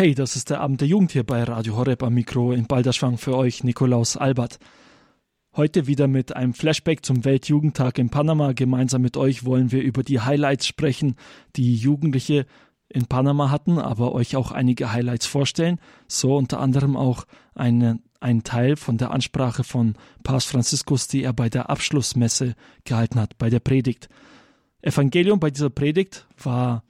Hey, das ist der Abend der Jugend hier bei Radio Horeb am Mikro in Balderschwang für euch, Nikolaus Albert. Heute wieder mit einem Flashback zum Weltjugendtag in Panama. Gemeinsam mit euch wollen wir über die Highlights sprechen, die Jugendliche in Panama hatten, aber euch auch einige Highlights vorstellen. So unter anderem auch eine, ein Teil von der Ansprache von Papst Franziskus, die er bei der Abschlussmesse gehalten hat, bei der Predigt. Evangelium bei dieser Predigt war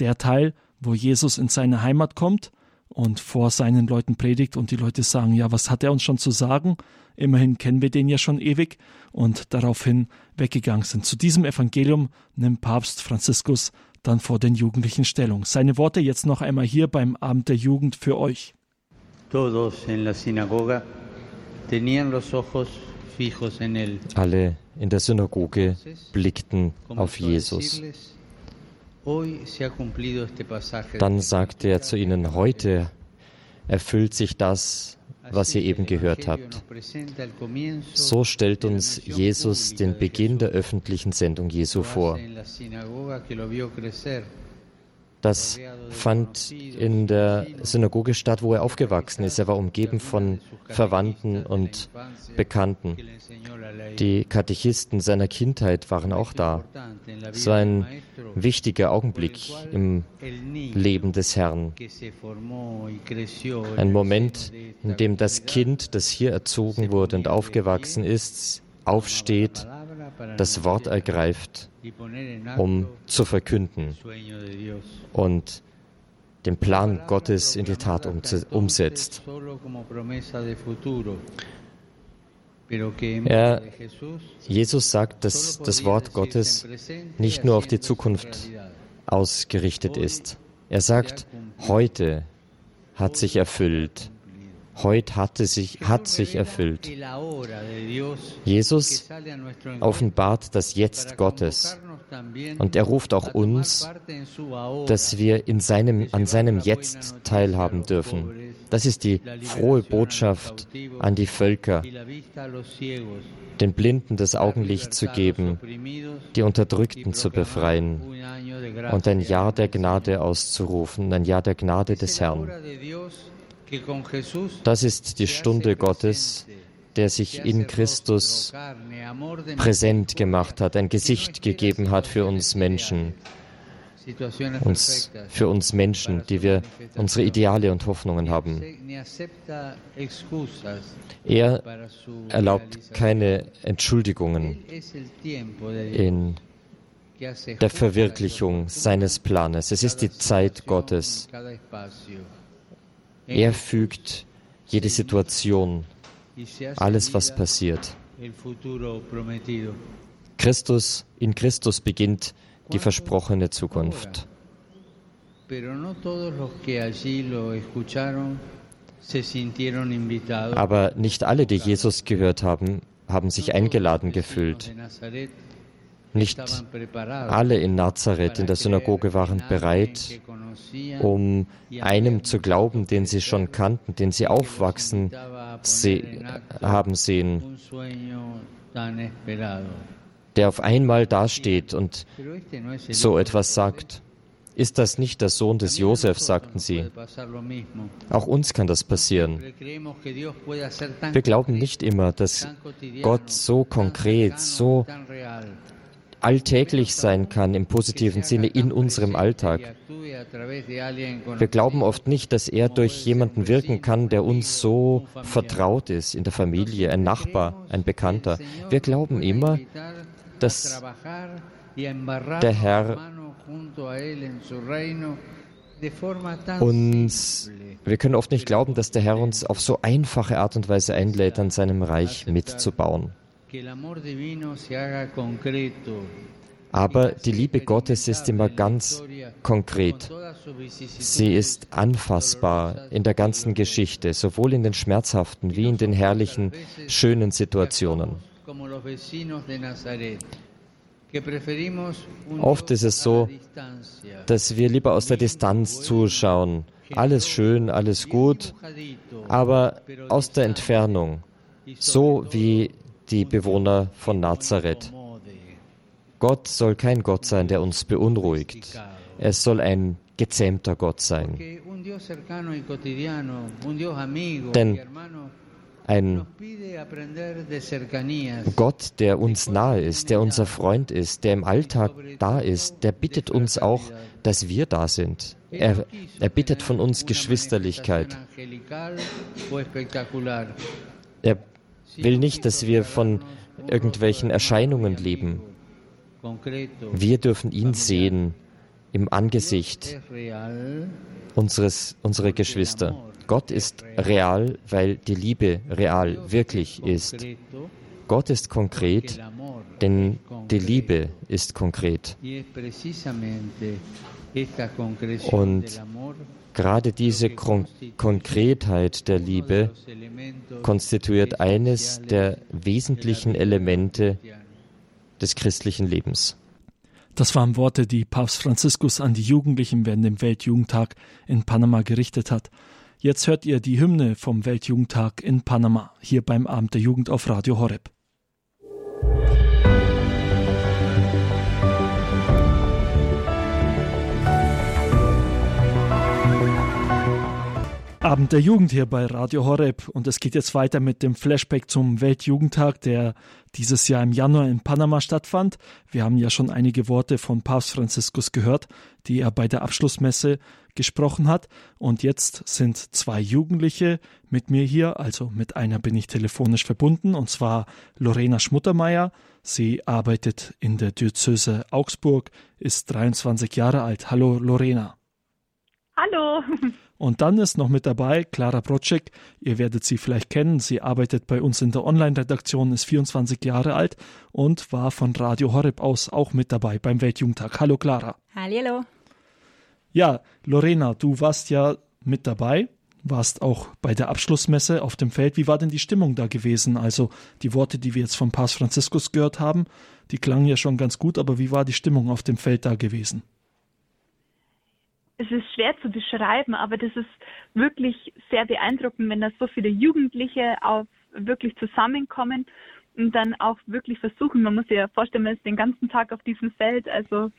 der Teil, wo Jesus in seine Heimat kommt und vor seinen Leuten predigt und die Leute sagen, ja, was hat er uns schon zu sagen? Immerhin kennen wir den ja schon ewig und daraufhin weggegangen sind. Zu diesem Evangelium nimmt Papst Franziskus dann vor den Jugendlichen Stellung. Seine Worte jetzt noch einmal hier beim Abend der Jugend für euch. Alle in der Synagoge blickten auf Jesus. Dann sagte er zu ihnen, heute erfüllt sich das, was ihr eben gehört habt. So stellt uns Jesus den Beginn der öffentlichen Sendung Jesu vor. Das fand in der Synagoge statt, wo er aufgewachsen ist. Er war umgeben von Verwandten und Bekannten. Die Katechisten seiner Kindheit waren auch da. Es war ein wichtiger Augenblick im Leben des Herrn. Ein Moment, in dem das Kind, das hier erzogen wurde und aufgewachsen ist, aufsteht, das Wort ergreift, um zu verkünden und den Plan Gottes in die Tat umsetzt. Er, Jesus sagt, dass das Wort Gottes nicht nur auf die Zukunft ausgerichtet ist. Er sagt, heute hat sich erfüllt. Heute hatte sich, hat sich erfüllt. Jesus offenbart das Jetzt Gottes und er ruft auch uns, dass wir in seinem, an seinem Jetzt teilhaben dürfen. Das ist die frohe Botschaft an die Völker, den Blinden das Augenlicht zu geben, die Unterdrückten zu befreien und ein Jahr der Gnade auszurufen, ein Jahr der Gnade des Herrn. Das ist die Stunde Gottes, der sich in Christus präsent gemacht hat, ein Gesicht gegeben hat für uns Menschen, uns, für uns Menschen, die wir unsere Ideale und Hoffnungen haben. Er erlaubt keine Entschuldigungen in der Verwirklichung seines Planes. Es ist die Zeit Gottes. Er fügt jede Situation alles, was passiert. Christus, in Christus beginnt die versprochene Zukunft. Aber nicht alle, die Jesus gehört haben, haben sich eingeladen gefühlt. Nicht alle in Nazareth in der Synagoge waren bereit, um einem zu glauben, den sie schon kannten, den sie aufwachsen se haben sehen, der auf einmal dasteht und so etwas sagt. Ist das nicht der Sohn des Josef, sagten sie. Auch uns kann das passieren. Wir glauben nicht immer, dass Gott so konkret, so alltäglich sein kann im positiven Sinne in unserem Alltag. Wir glauben oft nicht, dass er durch jemanden wirken kann, der uns so vertraut ist, in der Familie, ein Nachbar, ein Bekannter. Wir glauben immer, dass der Herr uns, wir können oft nicht glauben, dass der Herr uns auf so einfache Art und Weise einlädt, an seinem Reich mitzubauen. Aber die Liebe Gottes ist immer ganz konkret. Sie ist anfassbar in der ganzen Geschichte, sowohl in den schmerzhaften wie in den herrlichen, schönen Situationen. Oft ist es so, dass wir lieber aus der Distanz zuschauen. Alles schön, alles gut, aber aus der Entfernung, so wie die Bewohner von Nazareth. Gott soll kein Gott sein, der uns beunruhigt. Es soll ein gezähmter Gott sein. Denn ein Gott, der uns nahe ist, der unser Freund ist, der im Alltag da ist, der bittet uns auch, dass wir da sind. Er, er bittet von uns Geschwisterlichkeit. Er will nicht, dass wir von irgendwelchen Erscheinungen leben. Wir dürfen ihn sehen im Angesicht unseres, unserer Geschwister. Gott ist real, weil die Liebe real, wirklich ist. Gott ist konkret, denn die Liebe ist konkret. Und gerade diese Kon Konkretheit der Liebe konstituiert eines der wesentlichen Elemente des christlichen Lebens. Das waren Worte, die Papst Franziskus an die Jugendlichen während dem Weltjugendtag in Panama gerichtet hat. Jetzt hört ihr die Hymne vom Weltjugendtag in Panama, hier beim Abend der Jugend auf Radio Horeb. Abend der Jugend hier bei Radio Horeb und es geht jetzt weiter mit dem Flashback zum Weltjugendtag, der dieses Jahr im Januar in Panama stattfand. Wir haben ja schon einige Worte von Papst Franziskus gehört, die er bei der Abschlussmesse gesprochen hat und jetzt sind zwei Jugendliche mit mir hier, also mit einer bin ich telefonisch verbunden und zwar Lorena Schmuttermeier. Sie arbeitet in der Diözese Augsburg, ist 23 Jahre alt. Hallo Lorena. Hallo. Und dann ist noch mit dabei Clara Brocek. Ihr werdet sie vielleicht kennen. Sie arbeitet bei uns in der Online-Redaktion, ist 24 Jahre alt und war von Radio Horeb aus auch mit dabei beim Weltjugendtag. Hallo Clara. Hallo. Ja, Lorena, du warst ja mit dabei, warst auch bei der Abschlussmesse auf dem Feld. Wie war denn die Stimmung da gewesen? Also die Worte, die wir jetzt von Papst Franziskus gehört haben, die klangen ja schon ganz gut, aber wie war die Stimmung auf dem Feld da gewesen? Es ist schwer zu beschreiben, aber das ist wirklich sehr beeindruckend, wenn da so viele Jugendliche auf wirklich zusammenkommen und dann auch wirklich versuchen, man muss sich ja vorstellen, man ist den ganzen Tag auf diesem Feld, also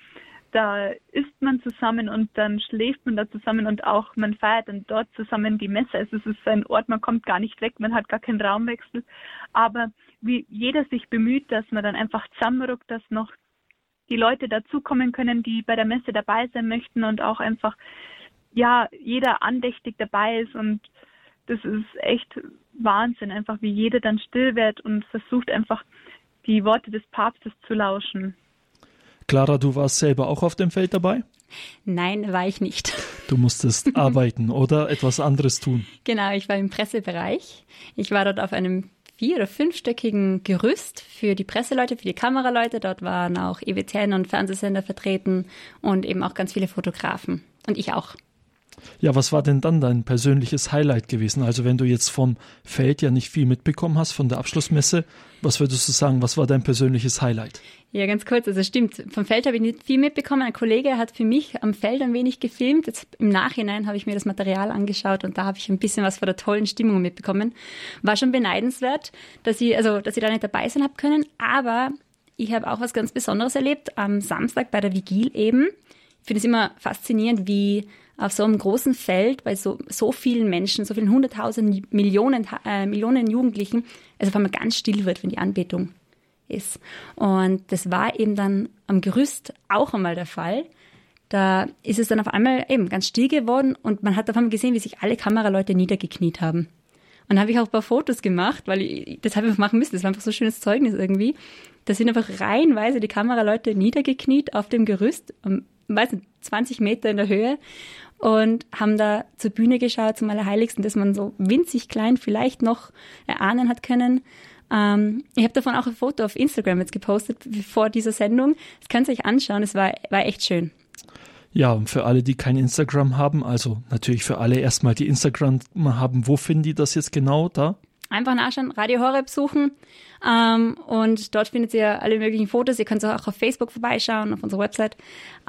da isst man zusammen und dann schläft man da zusammen und auch man feiert dann dort zusammen die Messe. Also es ist ein Ort, man kommt gar nicht weg, man hat gar keinen Raumwechsel. Aber wie jeder sich bemüht, dass man dann einfach zusammenrückt, dass noch die Leute dazukommen können, die bei der Messe dabei sein möchten und auch einfach, ja, jeder andächtig dabei ist und das ist echt Wahnsinn, einfach wie jeder dann still wird und versucht einfach die Worte des Papstes zu lauschen. Clara, du warst selber auch auf dem Feld dabei? Nein, war ich nicht. Du musstest arbeiten oder etwas anderes tun. Genau, ich war im Pressebereich. Ich war dort auf einem vier- oder fünfstöckigen Gerüst für die Presseleute, für die Kameraleute. Dort waren auch EWTN und Fernsehsender vertreten und eben auch ganz viele Fotografen. Und ich auch. Ja, was war denn dann dein persönliches Highlight gewesen? Also wenn du jetzt vom Feld ja nicht viel mitbekommen hast, von der Abschlussmesse, was würdest du sagen, was war dein persönliches Highlight? Ja, ganz kurz, also stimmt. Vom Feld habe ich nicht viel mitbekommen. Ein Kollege hat für mich am Feld ein wenig gefilmt. Jetzt im Nachhinein habe ich mir das Material angeschaut und da habe ich ein bisschen was von der tollen Stimmung mitbekommen. War schon beneidenswert, dass ich, also, dass ich da nicht dabei sein habe können. Aber ich habe auch was ganz Besonderes erlebt am Samstag bei der Vigil eben. Ich finde es immer faszinierend, wie auf so einem großen Feld bei so, so vielen Menschen, so vielen hunderttausend Millionen, äh, Millionen Jugendlichen, also auf einmal ganz still wird, wenn die Anbetung ist. Und das war eben dann am Gerüst auch einmal der Fall. Da ist es dann auf einmal eben ganz still geworden und man hat auf einmal gesehen, wie sich alle Kameraleute niedergekniet haben. Und da habe ich auch ein paar Fotos gemacht, weil ich, das habe ich machen müssen. Das war einfach so ein schönes Zeugnis irgendwie. Da sind einfach reihenweise die Kameraleute niedergekniet auf dem Gerüst, um, weiß nicht, 20 Meter in der Höhe und haben da zur Bühne geschaut, zum Allerheiligsten, das man so winzig klein vielleicht noch erahnen hat können. Ähm, ich habe davon auch ein Foto auf Instagram jetzt gepostet vor dieser Sendung. Das könnt ihr euch anschauen, es war, war echt schön. Ja, und für alle, die kein Instagram haben, also natürlich für alle erstmal die Instagram haben, wo finden die das jetzt genau da? Einfach nachschauen, Radio Horeb suchen ähm, und dort findet ihr alle möglichen Fotos. Ihr könnt auch auf Facebook vorbeischauen, auf unserer Website.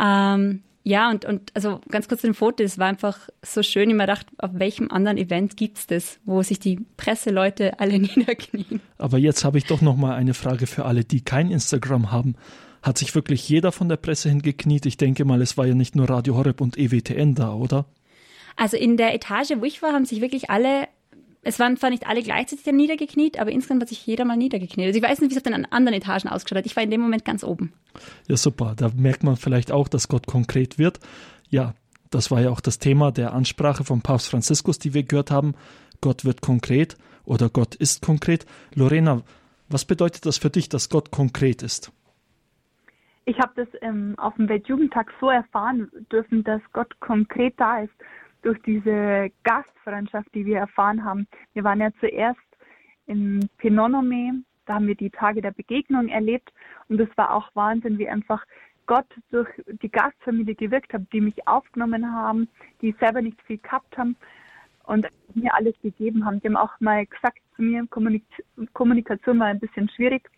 Ähm, ja, und, und also ganz kurz zu dem Foto, es war einfach so schön. Ich mir gedacht, auf welchem anderen Event gibt's das, wo sich die Presseleute alle niederknien? Aber jetzt habe ich doch noch mal eine Frage für alle, die kein Instagram haben. Hat sich wirklich jeder von der Presse hingekniet? Ich denke mal, es war ja nicht nur Radio Horeb und EWTN da, oder? Also in der Etage, wo ich war, haben sich wirklich alle es waren zwar nicht alle gleichzeitig niedergekniet, aber insgesamt hat sich jeder mal niedergekniet. Also ich weiß nicht, wie es auf den anderen Etagen ausgeschaut hat. Ich war in dem Moment ganz oben. Ja, super. Da merkt man vielleicht auch, dass Gott konkret wird. Ja, das war ja auch das Thema der Ansprache von Papst Franziskus, die wir gehört haben. Gott wird konkret oder Gott ist konkret. Lorena, was bedeutet das für dich, dass Gott konkret ist? Ich habe das ähm, auf dem Weltjugendtag so erfahren dürfen, dass Gott konkret da ist durch diese Gastfreundschaft, die wir erfahren haben. Wir waren ja zuerst in Penonome, da haben wir die Tage der Begegnung erlebt und es war auch Wahnsinn, wie einfach Gott durch die Gastfamilie gewirkt hat, die mich aufgenommen haben, die selber nicht viel gehabt haben und mir alles gegeben haben. Die haben auch mal gesagt zu mir, Kommunik Kommunikation war ein bisschen schwierig,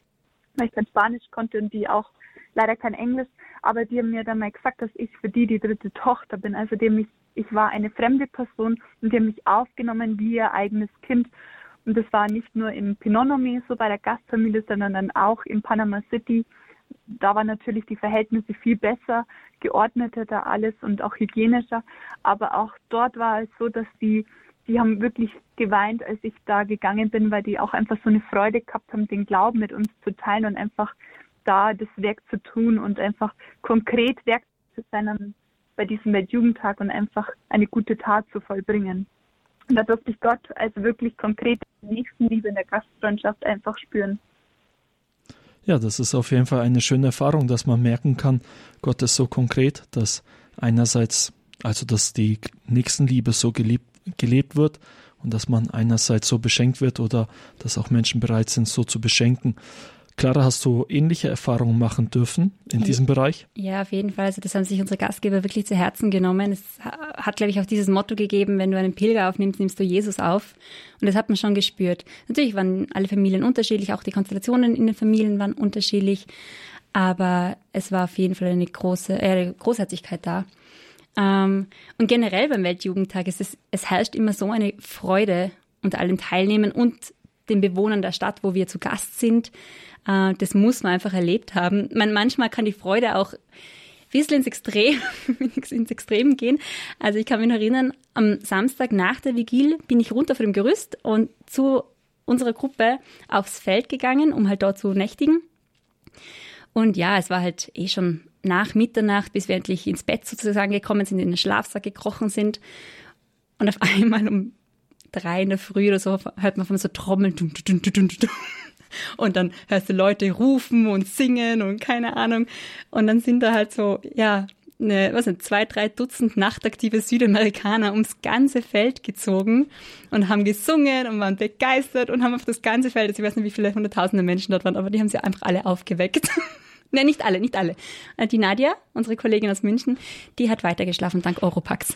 weil ich kein Spanisch konnte und die auch leider kein Englisch, aber die haben mir dann mal gesagt, dass ich für die die dritte Tochter bin, also die mich ich war eine fremde Person und die haben mich aufgenommen wie ihr eigenes Kind. Und das war nicht nur in Pinonome so bei der Gastfamilie, sondern dann auch in Panama City. Da waren natürlich die Verhältnisse viel besser, geordneter da alles und auch hygienischer. Aber auch dort war es so, dass die, die haben wirklich geweint, als ich da gegangen bin, weil die auch einfach so eine Freude gehabt haben, den Glauben mit uns zu teilen und einfach da das Werk zu tun und einfach konkret Werk zu sein bei diesem Weltjugendtag und einfach eine gute Tat zu vollbringen. Und da durfte ich Gott also wirklich konkret Nächstenliebe in der Gastfreundschaft einfach spüren. Ja, das ist auf jeden Fall eine schöne Erfahrung, dass man merken kann, Gott ist so konkret, dass einerseits, also dass die Nächstenliebe so gelebt, gelebt wird und dass man einerseits so beschenkt wird oder dass auch Menschen bereit sind, so zu beschenken. Clara, hast du ähnliche Erfahrungen machen dürfen in diesem Bereich? Ja, auf jeden Fall. Also das haben sich unsere Gastgeber wirklich zu Herzen genommen. Es hat, glaube ich, auch dieses Motto gegeben, wenn du einen Pilger aufnimmst, nimmst du Jesus auf. Und das hat man schon gespürt. Natürlich waren alle Familien unterschiedlich, auch die Konstellationen in den Familien waren unterschiedlich. Aber es war auf jeden Fall eine große äh, Großartigkeit da. Ähm, und generell beim Weltjugendtag ist es, es herrscht immer so eine Freude unter allen Teilnehmern und den Bewohnern der Stadt, wo wir zu Gast sind. Äh, das muss man einfach erlebt haben. Man, manchmal kann die Freude auch ein bisschen ins Extrem, ins Extrem gehen. Also ich kann mich noch erinnern, am Samstag nach der Vigil bin ich runter von dem Gerüst und zu unserer Gruppe aufs Feld gegangen, um halt dort zu nächtigen. Und ja, es war halt eh schon nach Mitternacht, bis wir endlich ins Bett sozusagen gekommen sind, in den Schlafsack gekrochen sind. Und auf einmal um drei in der Früh oder so hört man von so Trommeln. Und dann hörst du Leute rufen und singen und keine Ahnung. Und dann sind da halt so, ja, eine, was sind, zwei, drei Dutzend nachtaktive Südamerikaner ums ganze Feld gezogen und haben gesungen und waren begeistert und haben auf das ganze Feld, also ich weiß nicht, wie viele hunderttausende Menschen dort waren, aber die haben sie einfach alle aufgeweckt. Ne, nicht alle, nicht alle. Äh, die Nadia, unsere Kollegin aus München, die hat weitergeschlafen dank Europax.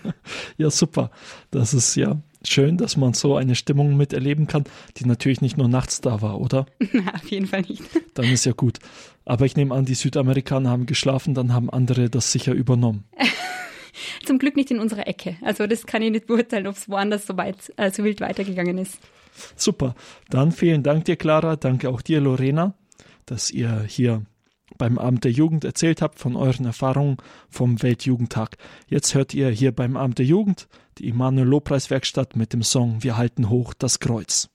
ja, super. Das ist ja schön, dass man so eine Stimmung miterleben kann, die natürlich nicht nur nachts da war, oder? Na, auf jeden Fall nicht. Dann ist ja gut. Aber ich nehme an, die Südamerikaner haben geschlafen, dann haben andere das sicher übernommen. Zum Glück nicht in unserer Ecke. Also das kann ich nicht beurteilen, ob es woanders so weit, äh, so wild weitergegangen ist. Super. Dann vielen Dank dir, Clara. Danke auch dir, Lorena, dass ihr hier beim Abend der Jugend erzählt habt von euren Erfahrungen vom Weltjugendtag. Jetzt hört ihr hier beim Abend der Jugend die Immanuel Lobpreiswerkstatt mit dem Song Wir halten hoch das Kreuz.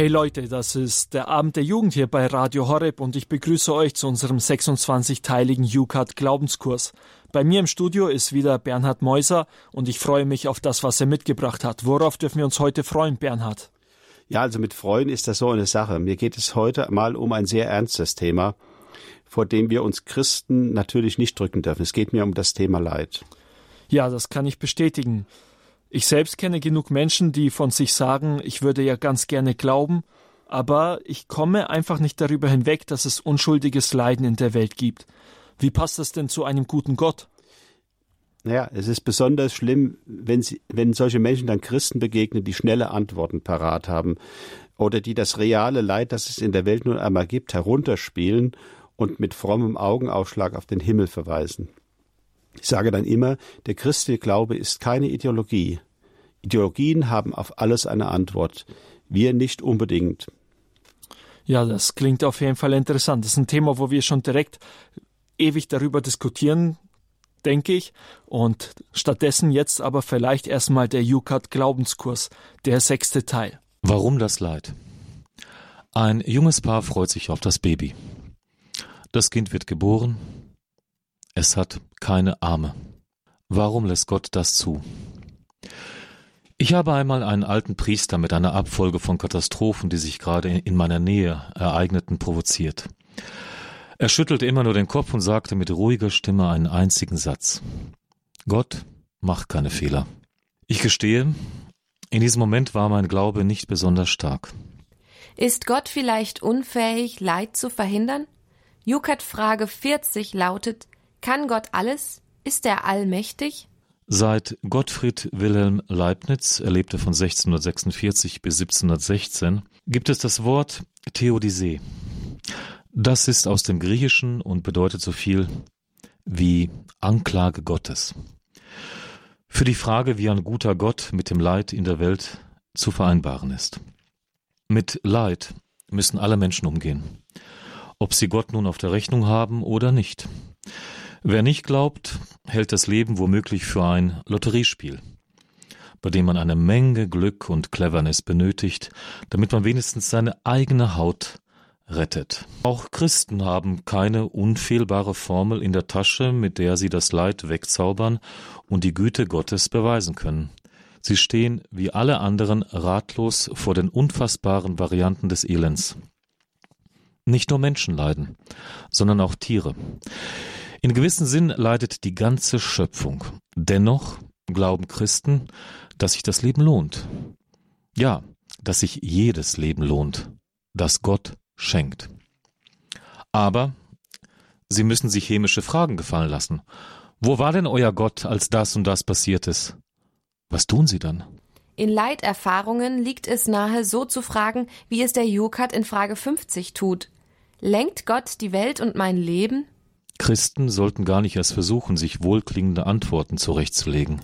Hey Leute, das ist der Abend der Jugend hier bei Radio Horeb und ich begrüße euch zu unserem 26-teiligen UCAT Glaubenskurs. Bei mir im Studio ist wieder Bernhard Meuser und ich freue mich auf das, was er mitgebracht hat. Worauf dürfen wir uns heute freuen, Bernhard? Ja, also mit Freuen ist das so eine Sache. Mir geht es heute mal um ein sehr ernstes Thema, vor dem wir uns Christen natürlich nicht drücken dürfen. Es geht mir um das Thema Leid. Ja, das kann ich bestätigen. Ich selbst kenne genug Menschen, die von sich sagen, ich würde ja ganz gerne glauben, aber ich komme einfach nicht darüber hinweg, dass es unschuldiges Leiden in der Welt gibt. Wie passt das denn zu einem guten Gott? Naja, es ist besonders schlimm, wenn, sie, wenn solche Menschen dann Christen begegnen, die schnelle Antworten parat haben oder die das reale Leid, das es in der Welt nun einmal gibt, herunterspielen und mit frommem Augenaufschlag auf den Himmel verweisen. Ich sage dann immer, der christliche Glaube ist keine Ideologie. Ideologien haben auf alles eine Antwort. Wir nicht unbedingt. Ja, das klingt auf jeden Fall interessant. Das ist ein Thema, wo wir schon direkt ewig darüber diskutieren, denke ich. Und stattdessen jetzt aber vielleicht erstmal der UCAT Glaubenskurs, der sechste Teil. Warum das Leid? Ein junges Paar freut sich auf das Baby. Das Kind wird geboren. Es hat keine Arme. Warum lässt Gott das zu? Ich habe einmal einen alten Priester mit einer Abfolge von Katastrophen, die sich gerade in meiner Nähe ereigneten, provoziert. Er schüttelte immer nur den Kopf und sagte mit ruhiger Stimme einen einzigen Satz. Gott macht keine Fehler. Ich gestehe, in diesem Moment war mein Glaube nicht besonders stark. Ist Gott vielleicht unfähig, Leid zu verhindern? Jukat Frage 40 lautet, kann Gott alles? Ist er allmächtig? Seit Gottfried Wilhelm Leibniz, er lebte von 1646 bis 1716, gibt es das Wort Theodisee. Das ist aus dem Griechischen und bedeutet so viel wie Anklage Gottes. Für die Frage, wie ein guter Gott mit dem Leid in der Welt zu vereinbaren ist. Mit Leid müssen alle Menschen umgehen, ob sie Gott nun auf der Rechnung haben oder nicht. Wer nicht glaubt, hält das Leben womöglich für ein Lotteriespiel, bei dem man eine Menge Glück und Cleverness benötigt, damit man wenigstens seine eigene Haut rettet. Auch Christen haben keine unfehlbare Formel in der Tasche, mit der sie das Leid wegzaubern und die Güte Gottes beweisen können. Sie stehen wie alle anderen ratlos vor den unfassbaren Varianten des Elends. Nicht nur Menschen leiden, sondern auch Tiere. In gewissem Sinn leidet die ganze Schöpfung. Dennoch glauben Christen, dass sich das Leben lohnt. Ja, dass sich jedes Leben lohnt, das Gott schenkt. Aber sie müssen sich chemische Fragen gefallen lassen. Wo war denn euer Gott, als das und das passiert ist? Was tun sie dann? In Leiterfahrungen liegt es nahe, so zu fragen, wie es der Jukat in Frage 50 tut. Lenkt Gott die Welt und mein Leben? Christen sollten gar nicht erst versuchen, sich wohlklingende Antworten zurechtzulegen.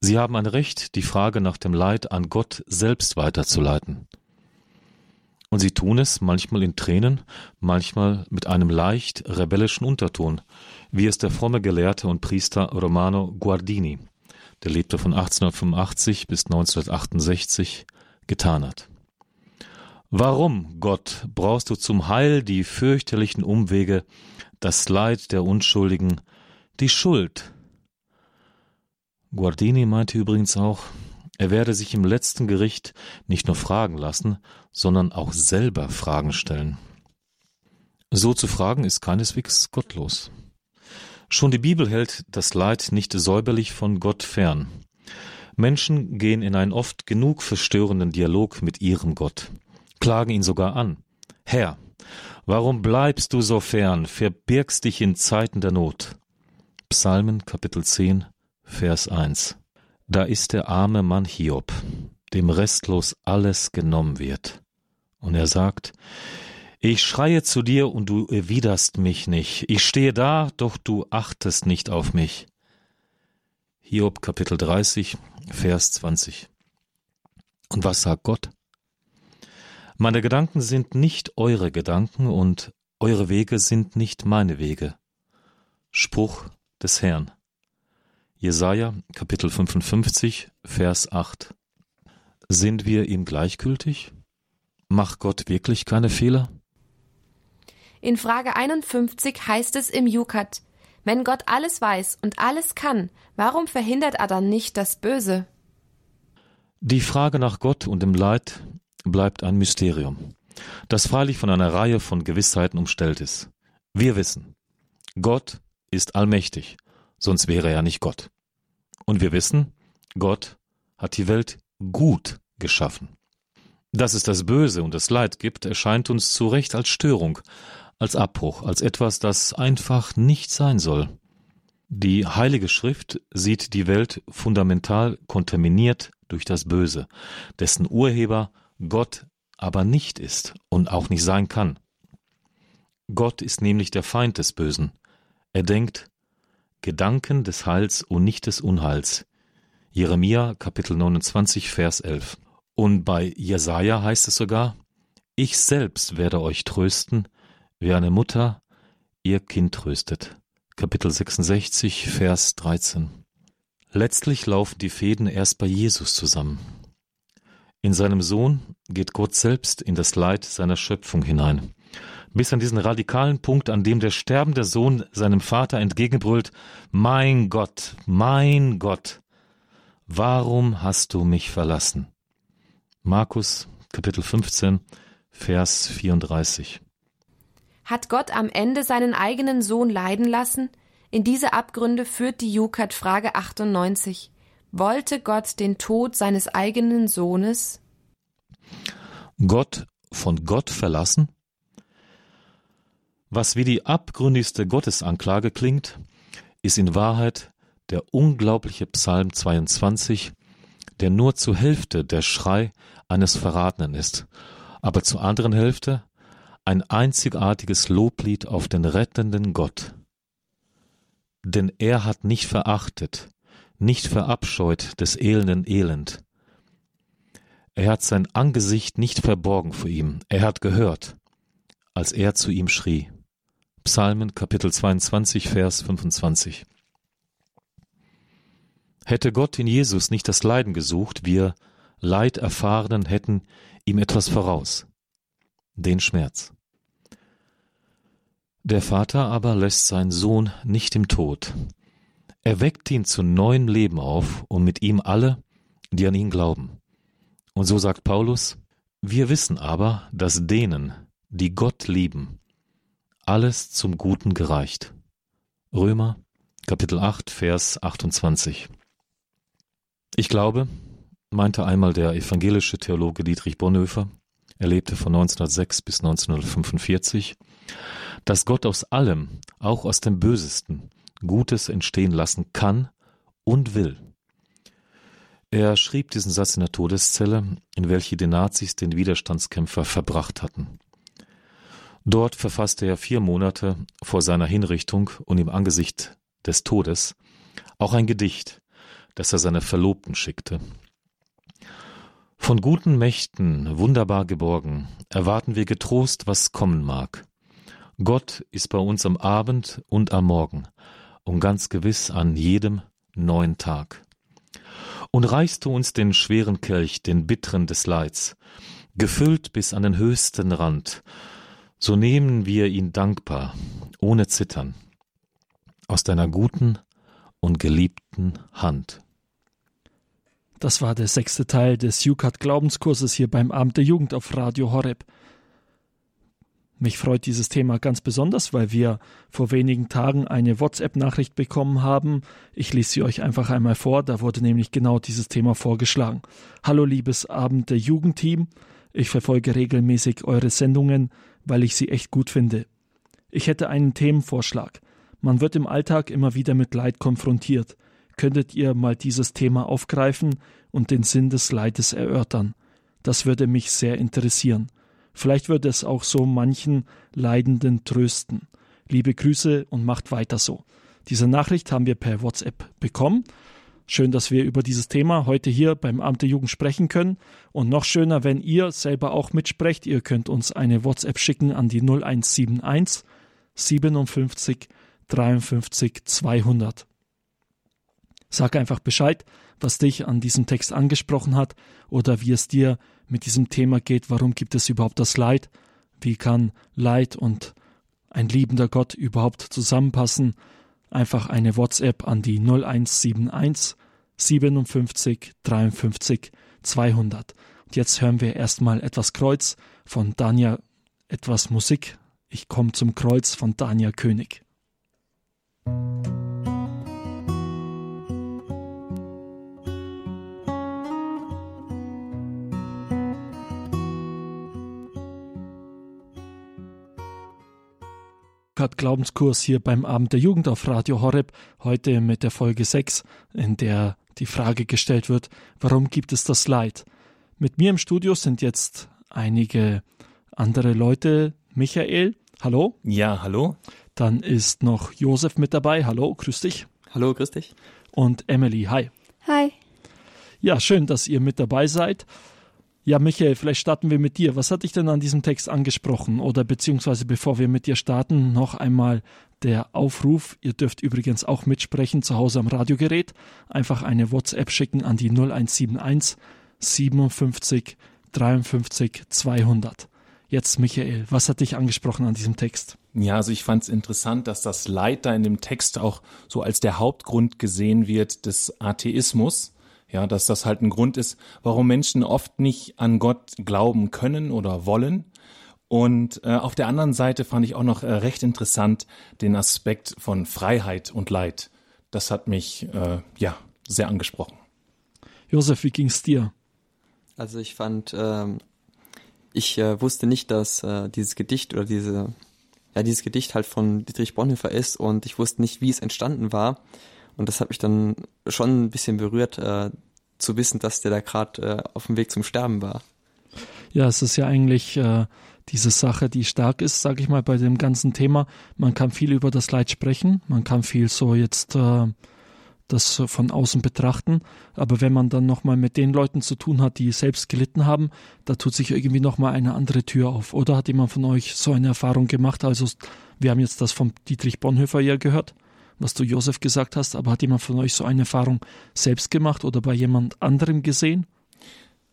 Sie haben ein Recht, die Frage nach dem Leid an Gott selbst weiterzuleiten. Und sie tun es manchmal in Tränen, manchmal mit einem leicht rebellischen Unterton, wie es der fromme Gelehrte und Priester Romano Guardini, der lebte von 1885 bis 1968, getan hat. Warum, Gott, brauchst du zum Heil die fürchterlichen Umwege, das Leid der Unschuldigen, die Schuld. Guardini meinte übrigens auch, er werde sich im letzten Gericht nicht nur fragen lassen, sondern auch selber Fragen stellen. So zu fragen ist keineswegs gottlos. Schon die Bibel hält das Leid nicht säuberlich von Gott fern. Menschen gehen in einen oft genug verstörenden Dialog mit ihrem Gott, klagen ihn sogar an. Herr, Warum bleibst du so fern, verbirgst dich in Zeiten der Not? Psalmen Kapitel 10, Vers 1. Da ist der arme Mann Hiob, dem restlos alles genommen wird. Und er sagt, ich schreie zu dir und du erwiderst mich nicht. Ich stehe da, doch du achtest nicht auf mich. Hiob Kapitel 30, Vers 20. Und was sagt Gott? Meine Gedanken sind nicht eure Gedanken und eure Wege sind nicht meine Wege. Spruch des Herrn. Jesaja, Kapitel 55, Vers 8. Sind wir ihm gleichgültig? Macht Gott wirklich keine Fehler? In Frage 51 heißt es im Jukat, wenn Gott alles weiß und alles kann, warum verhindert er dann nicht das Böse? Die Frage nach Gott und dem Leid bleibt ein Mysterium, das freilich von einer Reihe von Gewissheiten umstellt ist. Wir wissen, Gott ist allmächtig, sonst wäre er nicht Gott. Und wir wissen, Gott hat die Welt gut geschaffen. Dass es das Böse und das Leid gibt, erscheint uns zu Recht als Störung, als Abbruch, als etwas, das einfach nicht sein soll. Die Heilige Schrift sieht die Welt fundamental kontaminiert durch das Böse, dessen Urheber Gott aber nicht ist und auch nicht sein kann. Gott ist nämlich der Feind des Bösen. Er denkt Gedanken des Heils und nicht des Unheils. Jeremia Kapitel 29 Vers 11. Und bei Jesaja heißt es sogar, ich selbst werde euch trösten, wie eine Mutter ihr Kind tröstet. Kapitel 66 Vers 13. Letztlich laufen die Fäden erst bei Jesus zusammen. In seinem Sohn geht Gott selbst in das Leid seiner Schöpfung hinein. Bis an diesen radikalen Punkt, an dem der sterbende Sohn seinem Vater entgegenbrüllt, Mein Gott, mein Gott, warum hast du mich verlassen? Markus Kapitel 15, Vers 34. Hat Gott am Ende seinen eigenen Sohn leiden lassen? In diese Abgründe führt die Jukat Frage 98. Wollte Gott den Tod seines eigenen Sohnes? Gott von Gott verlassen? Was wie die abgründigste Gottesanklage klingt, ist in Wahrheit der unglaubliche Psalm 22, der nur zur Hälfte der Schrei eines Verratenen ist, aber zur anderen Hälfte ein einzigartiges Loblied auf den rettenden Gott. Denn er hat nicht verachtet, nicht verabscheut des elenden Elend. Er hat sein Angesicht nicht verborgen vor ihm, er hat gehört, als er zu ihm schrie. Psalmen Kapitel 22, Vers 25. Hätte Gott in Jesus nicht das Leiden gesucht, wir Leid erfahrenen hätten ihm etwas voraus, den Schmerz. Der Vater aber lässt seinen Sohn nicht im Tod, er weckt ihn zu neuem Leben auf und mit ihm alle, die an ihn glauben. Und so sagt Paulus, wir wissen aber, dass denen, die Gott lieben, alles zum Guten gereicht. Römer Kapitel 8 Vers 28. Ich glaube, meinte einmal der evangelische Theologe Dietrich Bonhoeffer, er lebte von 1906 bis 1945, dass Gott aus allem, auch aus dem Bösesten, Gutes entstehen lassen kann und will. Er schrieb diesen Satz in der Todeszelle, in welche die Nazis den Widerstandskämpfer verbracht hatten. Dort verfasste er vier Monate vor seiner Hinrichtung und im Angesicht des Todes auch ein Gedicht, das er seiner Verlobten schickte. Von guten Mächten wunderbar geborgen, erwarten wir getrost, was kommen mag. Gott ist bei uns am Abend und am Morgen, und ganz gewiss an jedem neuen Tag. Und reichst du uns den schweren Kelch, den bitteren des Leids, gefüllt bis an den höchsten Rand, so nehmen wir ihn dankbar, ohne Zittern, aus deiner guten und geliebten Hand. Das war der sechste Teil des UCAT Glaubenskurses hier beim Abend der Jugend auf Radio Horeb. Mich freut dieses Thema ganz besonders, weil wir vor wenigen Tagen eine WhatsApp-Nachricht bekommen haben. Ich lese sie euch einfach einmal vor. Da wurde nämlich genau dieses Thema vorgeschlagen. Hallo liebes Abend der Jugendteam. Ich verfolge regelmäßig eure Sendungen, weil ich sie echt gut finde. Ich hätte einen Themenvorschlag. Man wird im Alltag immer wieder mit Leid konfrontiert. Könntet ihr mal dieses Thema aufgreifen und den Sinn des Leides erörtern? Das würde mich sehr interessieren. Vielleicht wird es auch so manchen Leidenden trösten. Liebe Grüße und macht weiter so. Diese Nachricht haben wir per WhatsApp bekommen. Schön, dass wir über dieses Thema heute hier beim Amt der Jugend sprechen können. Und noch schöner, wenn ihr selber auch mitsprecht. Ihr könnt uns eine WhatsApp schicken an die 0171 57 53 200. Sag einfach Bescheid, was dich an diesem Text angesprochen hat oder wie es dir mit diesem Thema geht, warum gibt es überhaupt das Leid, wie kann Leid und ein liebender Gott überhaupt zusammenpassen, einfach eine WhatsApp an die 0171 57 53 200. Und jetzt hören wir erstmal etwas Kreuz von Dania, etwas Musik. Ich komme zum Kreuz von Dania König. Stuttgart Glaubenskurs hier beim Abend der Jugend auf Radio Horeb, heute mit der Folge 6, in der die Frage gestellt wird, warum gibt es das Leid? Mit mir im Studio sind jetzt einige andere Leute. Michael, hallo. Ja, hallo. Dann ist noch Josef mit dabei. Hallo, grüß dich. Hallo, grüß dich. Und Emily, hi. Hi. Ja, schön, dass ihr mit dabei seid. Ja, Michael, vielleicht starten wir mit dir. Was hat dich denn an diesem Text angesprochen? Oder beziehungsweise bevor wir mit dir starten, noch einmal der Aufruf. Ihr dürft übrigens auch mitsprechen zu Hause am Radiogerät. Einfach eine WhatsApp schicken an die 0171 57 53 200. Jetzt, Michael, was hat dich angesprochen an diesem Text? Ja, also ich fand es interessant, dass das Leid da in dem Text auch so als der Hauptgrund gesehen wird des Atheismus. Ja, dass das halt ein Grund ist, warum Menschen oft nicht an Gott glauben können oder wollen. Und äh, auf der anderen Seite fand ich auch noch äh, recht interessant den Aspekt von Freiheit und Leid. Das hat mich äh, ja sehr angesprochen. Josef, wie ging's dir? Also ich fand, ähm, ich äh, wusste nicht, dass äh, dieses Gedicht oder diese, ja dieses Gedicht halt von Dietrich Bonhoeffer ist und ich wusste nicht, wie es entstanden war. Und das hat mich dann schon ein bisschen berührt, äh, zu wissen, dass der da gerade äh, auf dem Weg zum Sterben war. Ja, es ist ja eigentlich äh, diese Sache, die stark ist, sage ich mal, bei dem ganzen Thema. Man kann viel über das Leid sprechen, man kann viel so jetzt äh, das von außen betrachten, aber wenn man dann nochmal mit den Leuten zu tun hat, die selbst gelitten haben, da tut sich irgendwie nochmal eine andere Tür auf. Oder hat jemand von euch so eine Erfahrung gemacht? Also wir haben jetzt das vom Dietrich Bonhoeffer ja gehört was du Josef gesagt hast, aber hat jemand von euch so eine Erfahrung selbst gemacht oder bei jemand anderem gesehen?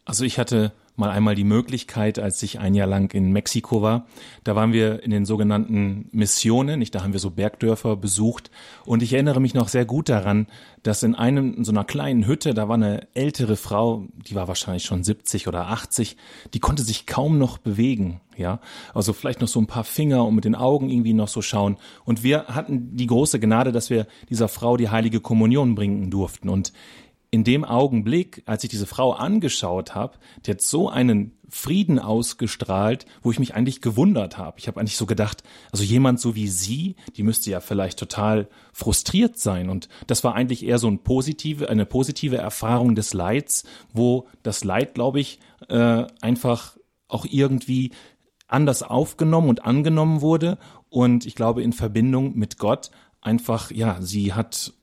Also ich hatte mal einmal die Möglichkeit, als ich ein Jahr lang in Mexiko war. Da waren wir in den sogenannten Missionen, nicht, da haben wir so Bergdörfer besucht. Und ich erinnere mich noch sehr gut daran, dass in einem, in so einer kleinen Hütte, da war eine ältere Frau, die war wahrscheinlich schon 70 oder 80, die konnte sich kaum noch bewegen, ja. Also vielleicht noch so ein paar Finger und mit den Augen irgendwie noch so schauen. Und wir hatten die große Gnade, dass wir dieser Frau die heilige Kommunion bringen durften. Und in dem Augenblick, als ich diese Frau angeschaut habe, die hat so einen Frieden ausgestrahlt, wo ich mich eigentlich gewundert habe. Ich habe eigentlich so gedacht, also jemand so wie sie, die müsste ja vielleicht total frustriert sein. Und das war eigentlich eher so ein positive, eine positive Erfahrung des Leids, wo das Leid, glaube ich, äh, einfach auch irgendwie anders aufgenommen und angenommen wurde. Und ich glaube, in Verbindung mit Gott einfach, ja, sie hat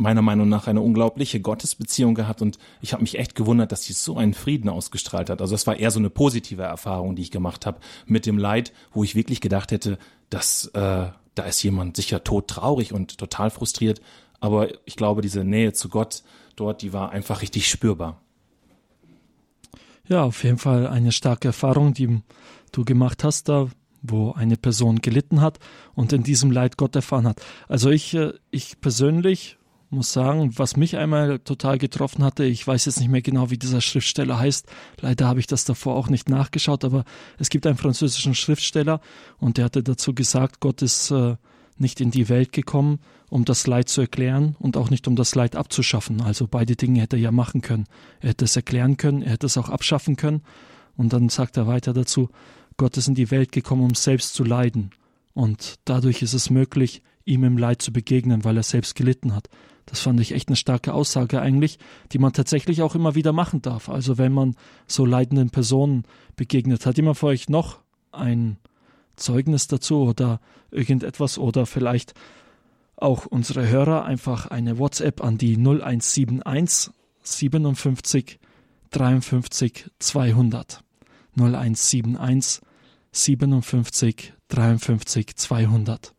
meiner Meinung nach eine unglaubliche Gottesbeziehung gehabt und ich habe mich echt gewundert, dass sie so einen Frieden ausgestrahlt hat. Also das war eher so eine positive Erfahrung, die ich gemacht habe mit dem Leid, wo ich wirklich gedacht hätte, dass äh, da ist jemand sicher todtraurig und total frustriert. Aber ich glaube, diese Nähe zu Gott dort, die war einfach richtig spürbar. Ja, auf jeden Fall eine starke Erfahrung, die du gemacht hast da, wo eine Person gelitten hat und in diesem Leid Gott erfahren hat. Also ich, äh, ich persönlich muss sagen, was mich einmal total getroffen hatte, ich weiß jetzt nicht mehr genau, wie dieser Schriftsteller heißt. Leider habe ich das davor auch nicht nachgeschaut, aber es gibt einen französischen Schriftsteller und der hatte dazu gesagt, Gott ist äh, nicht in die Welt gekommen, um das Leid zu erklären und auch nicht um das Leid abzuschaffen. Also beide Dinge hätte er ja machen können. Er hätte es erklären können, er hätte es auch abschaffen können. Und dann sagt er weiter dazu, Gott ist in die Welt gekommen, um selbst zu leiden. Und dadurch ist es möglich, ihm im Leid zu begegnen, weil er selbst gelitten hat. Das fand ich echt eine starke Aussage eigentlich, die man tatsächlich auch immer wieder machen darf. Also wenn man so leidenden Personen begegnet. Hat jemand von euch noch ein Zeugnis dazu oder irgendetwas oder vielleicht auch unsere Hörer einfach eine WhatsApp an die 0171 57 53 200. 0171 57 53 200.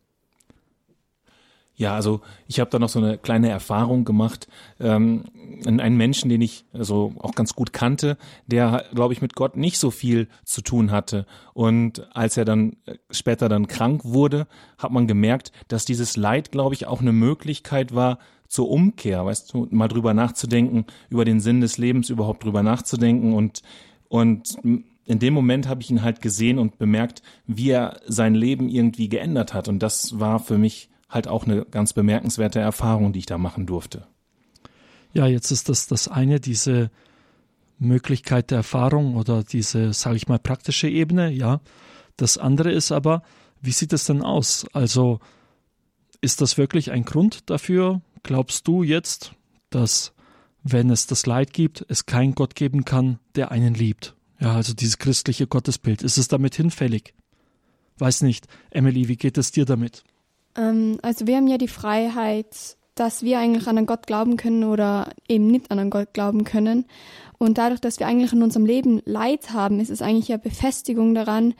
Ja, also ich habe da noch so eine kleine Erfahrung gemacht. Ähm, einen Menschen, den ich also auch ganz gut kannte, der, glaube ich, mit Gott nicht so viel zu tun hatte. Und als er dann äh, später dann krank wurde, hat man gemerkt, dass dieses Leid, glaube ich, auch eine Möglichkeit war zur Umkehr, weißt du, mal drüber nachzudenken, über den Sinn des Lebens überhaupt drüber nachzudenken und und in dem Moment habe ich ihn halt gesehen und bemerkt, wie er sein Leben irgendwie geändert hat. Und das war für mich halt auch eine ganz bemerkenswerte Erfahrung, die ich da machen durfte. Ja, jetzt ist das das eine, diese Möglichkeit der Erfahrung oder diese, sage ich mal, praktische Ebene, ja. Das andere ist aber, wie sieht es denn aus? Also ist das wirklich ein Grund dafür? Glaubst du jetzt, dass wenn es das Leid gibt, es keinen Gott geben kann, der einen liebt? Ja, also dieses christliche Gottesbild. Ist es damit hinfällig? Weiß nicht. Emily, wie geht es dir damit? Ähm, also wir haben ja die Freiheit, dass wir eigentlich an einen Gott glauben können oder eben nicht an einen Gott glauben können. Und dadurch, dass wir eigentlich in unserem Leben Leid haben, ist es eigentlich eine Befestigung daran,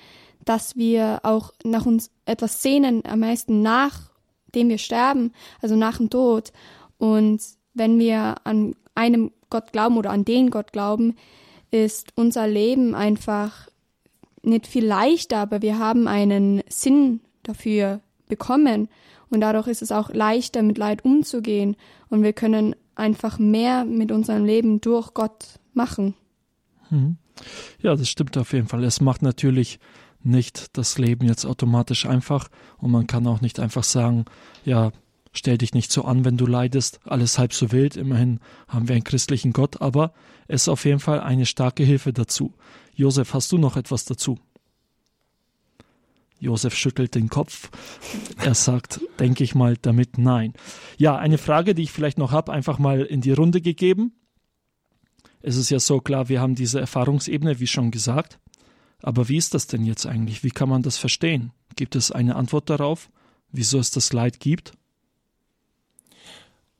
dass wir auch nach uns etwas sehnen, am meisten nachdem wir sterben, also nach dem Tod. Und wenn wir an einem Gott glauben oder an den Gott glauben, ist unser Leben einfach nicht viel leichter, aber wir haben einen Sinn dafür bekommen und dadurch ist es auch leichter, mit Leid umzugehen und wir können einfach mehr mit unserem Leben durch Gott machen. Hm. Ja, das stimmt auf jeden Fall. Es macht natürlich nicht das Leben jetzt automatisch einfach und man kann auch nicht einfach sagen, ja, stell dich nicht so an, wenn du leidest, alles halb so wild, immerhin haben wir einen christlichen Gott, aber es ist auf jeden Fall eine starke Hilfe dazu. Josef, hast du noch etwas dazu? Josef schüttelt den Kopf. Er sagt, denke ich mal, damit nein. Ja, eine Frage, die ich vielleicht noch habe, einfach mal in die Runde gegeben. Es ist ja so klar, wir haben diese Erfahrungsebene, wie schon gesagt. Aber wie ist das denn jetzt eigentlich? Wie kann man das verstehen? Gibt es eine Antwort darauf, wieso es das Leid gibt?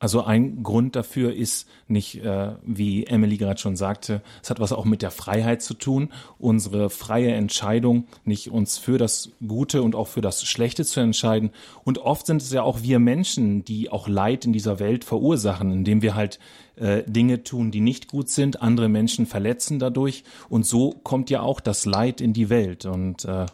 Also ein Grund dafür ist nicht, äh, wie Emily gerade schon sagte, es hat was auch mit der Freiheit zu tun, unsere freie Entscheidung, nicht uns für das Gute und auch für das Schlechte zu entscheiden. Und oft sind es ja auch wir Menschen, die auch Leid in dieser Welt verursachen, indem wir halt äh, Dinge tun, die nicht gut sind, andere Menschen verletzen dadurch. Und so kommt ja auch das Leid in die Welt. Und äh,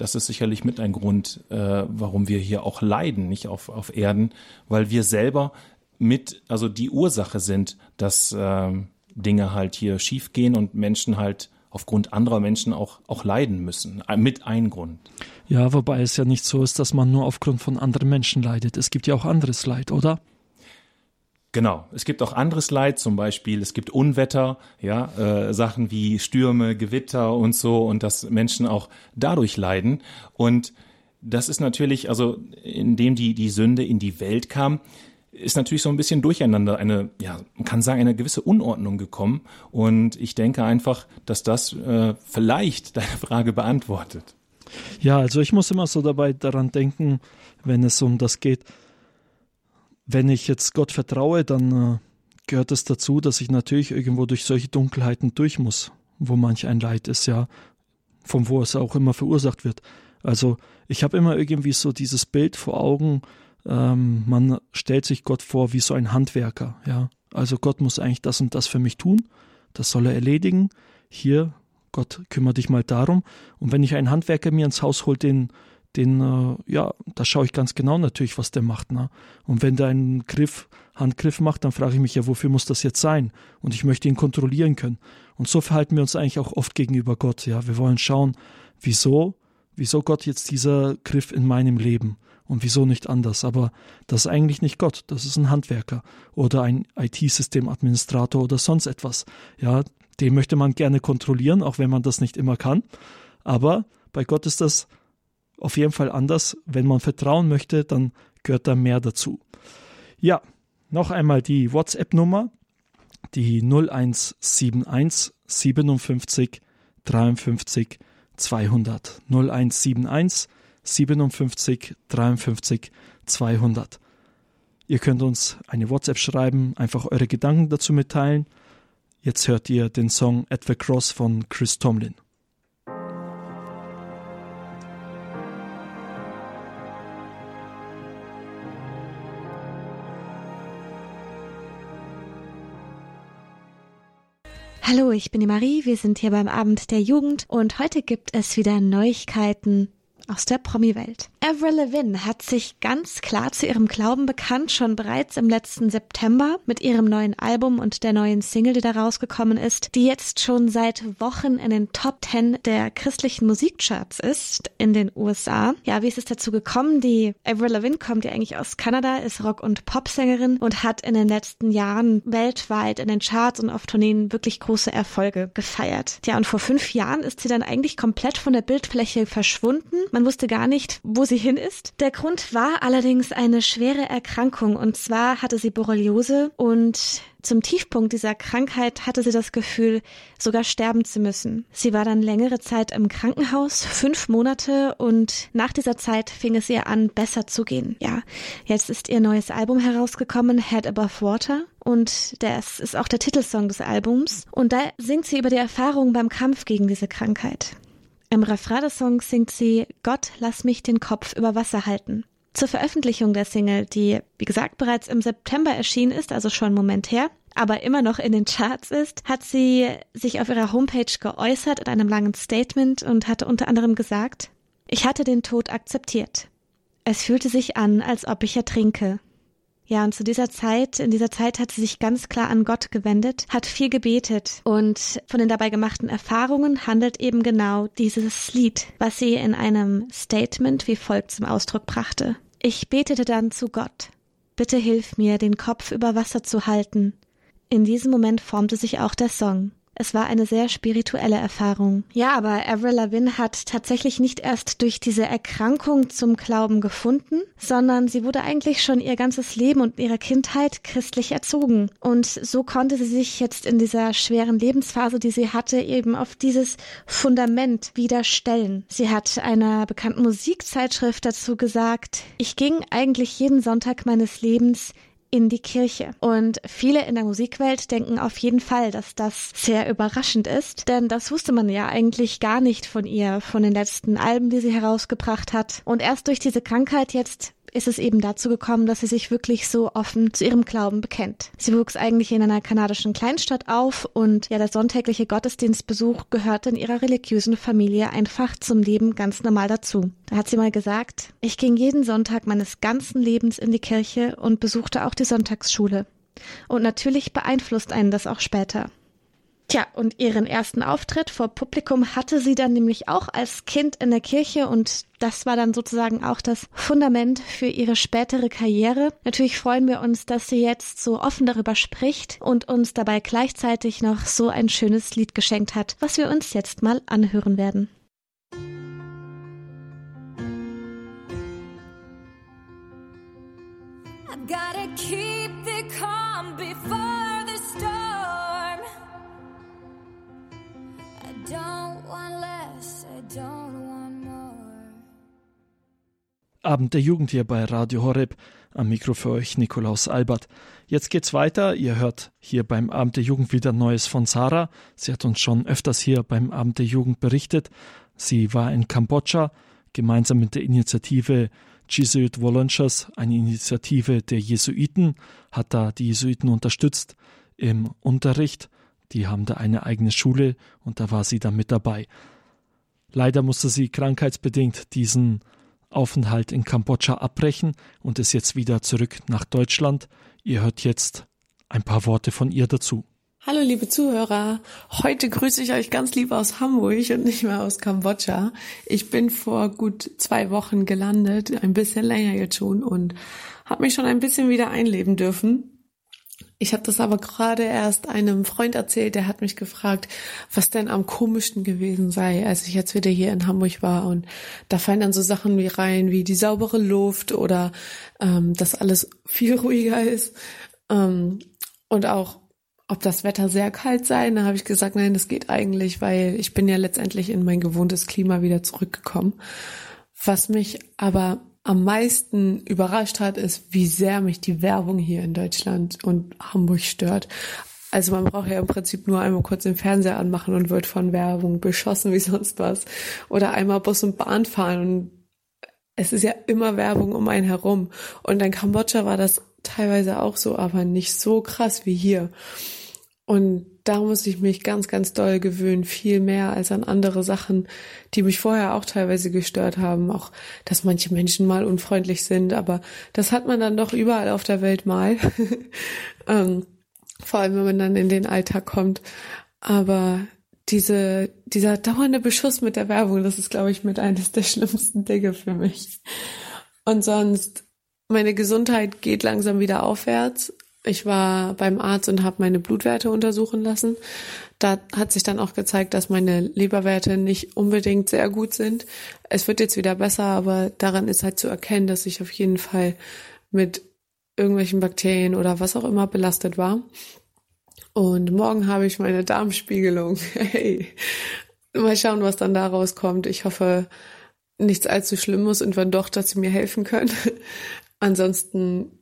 das ist sicherlich mit ein Grund, äh, warum wir hier auch leiden, nicht auf, auf Erden, weil wir selber mit, also die Ursache sind, dass ähm, Dinge halt hier schiefgehen und Menschen halt aufgrund anderer Menschen auch, auch leiden müssen. Äh, mit ein Grund. Ja, wobei es ja nicht so ist, dass man nur aufgrund von anderen Menschen leidet. Es gibt ja auch anderes Leid, oder? Genau, es gibt auch anderes Leid, zum Beispiel es gibt Unwetter, ja, äh, Sachen wie Stürme, Gewitter und so, und dass Menschen auch dadurch leiden. Und das ist natürlich, also indem die die Sünde in die Welt kam, ist natürlich so ein bisschen durcheinander, eine, ja, man kann sagen, eine gewisse Unordnung gekommen. Und ich denke einfach, dass das äh, vielleicht deine Frage beantwortet. Ja, also ich muss immer so dabei daran denken, wenn es um das geht. Wenn ich jetzt Gott vertraue, dann äh, gehört es dazu, dass ich natürlich irgendwo durch solche Dunkelheiten durch muss, wo manch ein Leid ist, ja, von wo es auch immer verursacht wird. Also ich habe immer irgendwie so dieses Bild vor Augen, ähm, man stellt sich Gott vor wie so ein Handwerker, ja. Also Gott muss eigentlich das und das für mich tun, das soll er erledigen. Hier, Gott, kümmere dich mal darum. Und wenn ich einen Handwerker mir ins Haus hole, den, den, äh, ja, da schaue ich ganz genau natürlich, was der macht. Ne? Und wenn der einen Griff, Handgriff macht, dann frage ich mich ja, wofür muss das jetzt sein? Und ich möchte ihn kontrollieren können. Und so verhalten wir uns eigentlich auch oft gegenüber Gott. Ja, wir wollen schauen, wieso, wieso Gott jetzt dieser Griff in meinem Leben? Und wieso nicht anders? Aber das ist eigentlich nicht Gott, das ist ein Handwerker oder ein IT-Systemadministrator oder sonst etwas. Ja, den möchte man gerne kontrollieren, auch wenn man das nicht immer kann. Aber bei Gott ist das auf jeden Fall anders. Wenn man vertrauen möchte, dann gehört da mehr dazu. Ja, noch einmal die WhatsApp-Nummer, die 0171 57 53 200. 0171 57 53 200. Ihr könnt uns eine WhatsApp schreiben, einfach eure Gedanken dazu mitteilen. Jetzt hört ihr den Song At the Cross von Chris Tomlin. Hallo, ich bin die Marie, wir sind hier beim Abend der Jugend und heute gibt es wieder Neuigkeiten aus der Promi-Welt. Avril Lavigne hat sich ganz klar zu ihrem Glauben bekannt, schon bereits im letzten September mit ihrem neuen Album und der neuen Single, die da rausgekommen ist, die jetzt schon seit Wochen in den Top 10 der christlichen Musikcharts ist in den USA. Ja, wie ist es dazu gekommen? Die Avril Lavigne kommt ja eigentlich aus Kanada, ist Rock- und Popsängerin und hat in den letzten Jahren weltweit in den Charts und auf Tourneen wirklich große Erfolge gefeiert. Ja, und vor fünf Jahren ist sie dann eigentlich komplett von der Bildfläche verschwunden. Man wusste gar nicht, wo sie sie hin ist. Der Grund war allerdings eine schwere Erkrankung und zwar hatte sie Borreliose und zum Tiefpunkt dieser Krankheit hatte sie das Gefühl, sogar sterben zu müssen. Sie war dann längere Zeit im Krankenhaus, fünf Monate, und nach dieser Zeit fing es ihr an, besser zu gehen. Ja, jetzt ist ihr neues Album herausgekommen, Head Above Water. Und das ist auch der Titelsong des Albums. Und da singt sie über die Erfahrung beim Kampf gegen diese Krankheit. Im Refrain des Songs singt sie Gott, lass mich den Kopf über Wasser halten. Zur Veröffentlichung der Single, die wie gesagt bereits im September erschienen ist, also schon einen Moment her, aber immer noch in den Charts ist, hat sie sich auf ihrer Homepage geäußert in einem langen Statement und hatte unter anderem gesagt, ich hatte den Tod akzeptiert. Es fühlte sich an, als ob ich ertrinke. Ja, und zu dieser Zeit, in dieser Zeit hat sie sich ganz klar an Gott gewendet, hat viel gebetet und von den dabei gemachten Erfahrungen handelt eben genau dieses Lied, was sie in einem Statement wie folgt zum Ausdruck brachte. Ich betete dann zu Gott. Bitte hilf mir, den Kopf über Wasser zu halten. In diesem Moment formte sich auch der Song. Es war eine sehr spirituelle Erfahrung. Ja, aber Avril Lavigne hat tatsächlich nicht erst durch diese Erkrankung zum Glauben gefunden, sondern sie wurde eigentlich schon ihr ganzes Leben und ihre Kindheit christlich erzogen. Und so konnte sie sich jetzt in dieser schweren Lebensphase, die sie hatte, eben auf dieses Fundament wieder stellen. Sie hat einer bekannten Musikzeitschrift dazu gesagt, ich ging eigentlich jeden Sonntag meines Lebens in die Kirche. Und viele in der Musikwelt denken auf jeden Fall, dass das sehr überraschend ist, denn das wusste man ja eigentlich gar nicht von ihr, von den letzten Alben, die sie herausgebracht hat. Und erst durch diese Krankheit jetzt ist es eben dazu gekommen, dass sie sich wirklich so offen zu ihrem Glauben bekennt. Sie wuchs eigentlich in einer kanadischen Kleinstadt auf und ja, der sonntägliche Gottesdienstbesuch gehörte in ihrer religiösen Familie einfach zum Leben ganz normal dazu. Da hat sie mal gesagt, ich ging jeden Sonntag meines ganzen Lebens in die Kirche und besuchte auch die Sonntagsschule. Und natürlich beeinflusst einen das auch später. Tja, und ihren ersten Auftritt vor Publikum hatte sie dann nämlich auch als Kind in der Kirche und das war dann sozusagen auch das Fundament für ihre spätere Karriere. Natürlich freuen wir uns, dass sie jetzt so offen darüber spricht und uns dabei gleichzeitig noch so ein schönes Lied geschenkt hat, was wir uns jetzt mal anhören werden. I've gotta keep Abend der Jugend hier bei Radio Horeb. Am Mikro für euch Nikolaus Albert. Jetzt geht's weiter. Ihr hört hier beim Abend der Jugend wieder Neues von Sarah. Sie hat uns schon öfters hier beim Abend der Jugend berichtet. Sie war in Kambodscha gemeinsam mit der Initiative Jesuit Volunteers, eine Initiative der Jesuiten, hat da die Jesuiten unterstützt im Unterricht die haben da eine eigene Schule und da war sie dann mit dabei. Leider musste sie krankheitsbedingt diesen Aufenthalt in Kambodscha abbrechen und ist jetzt wieder zurück nach Deutschland. Ihr hört jetzt ein paar Worte von ihr dazu. Hallo liebe Zuhörer, heute grüße ich euch ganz lieb aus Hamburg und nicht mehr aus Kambodscha. Ich bin vor gut zwei Wochen gelandet, ein bisschen länger jetzt schon und habe mich schon ein bisschen wieder einleben dürfen. Ich habe das aber gerade erst einem Freund erzählt, der hat mich gefragt, was denn am komischsten gewesen sei, als ich jetzt wieder hier in Hamburg war. Und da fallen dann so Sachen wie rein, wie die saubere Luft oder ähm, dass alles viel ruhiger ist. Ähm, und auch, ob das Wetter sehr kalt sei. Da habe ich gesagt, nein, das geht eigentlich, weil ich bin ja letztendlich in mein gewohntes Klima wieder zurückgekommen. Was mich aber am meisten überrascht hat, ist, wie sehr mich die Werbung hier in Deutschland und Hamburg stört. Also man braucht ja im Prinzip nur einmal kurz den Fernseher anmachen und wird von Werbung beschossen wie sonst was. Oder einmal Bus und Bahn fahren und es ist ja immer Werbung um einen herum. Und in Kambodscha war das teilweise auch so, aber nicht so krass wie hier. Und da muss ich mich ganz, ganz doll gewöhnen, viel mehr als an andere Sachen, die mich vorher auch teilweise gestört haben. Auch, dass manche Menschen mal unfreundlich sind, aber das hat man dann doch überall auf der Welt mal. ähm, vor allem, wenn man dann in den Alltag kommt. Aber diese, dieser dauernde Beschuss mit der Werbung, das ist, glaube ich, mit eines der schlimmsten Dinge für mich. Und sonst, meine Gesundheit geht langsam wieder aufwärts Ich war beim Arzt und habe meine Blutwerte untersuchen lassen. Da hat sich dann auch gezeigt, dass meine Leberwerte nicht unbedingt sehr gut sind. Es wird jetzt wieder besser, aber daran ist halt zu erkennen, dass ich auf jeden Fall mit irgendwelchen Bakterien oder was auch immer belastet war. Und morgen habe ich meine Darmspiegelung. Hey, mal schauen, was dann da rauskommt. Ich hoffe, nichts allzu Schlimmes und wenn doch, dass sie mir helfen können. Ansonsten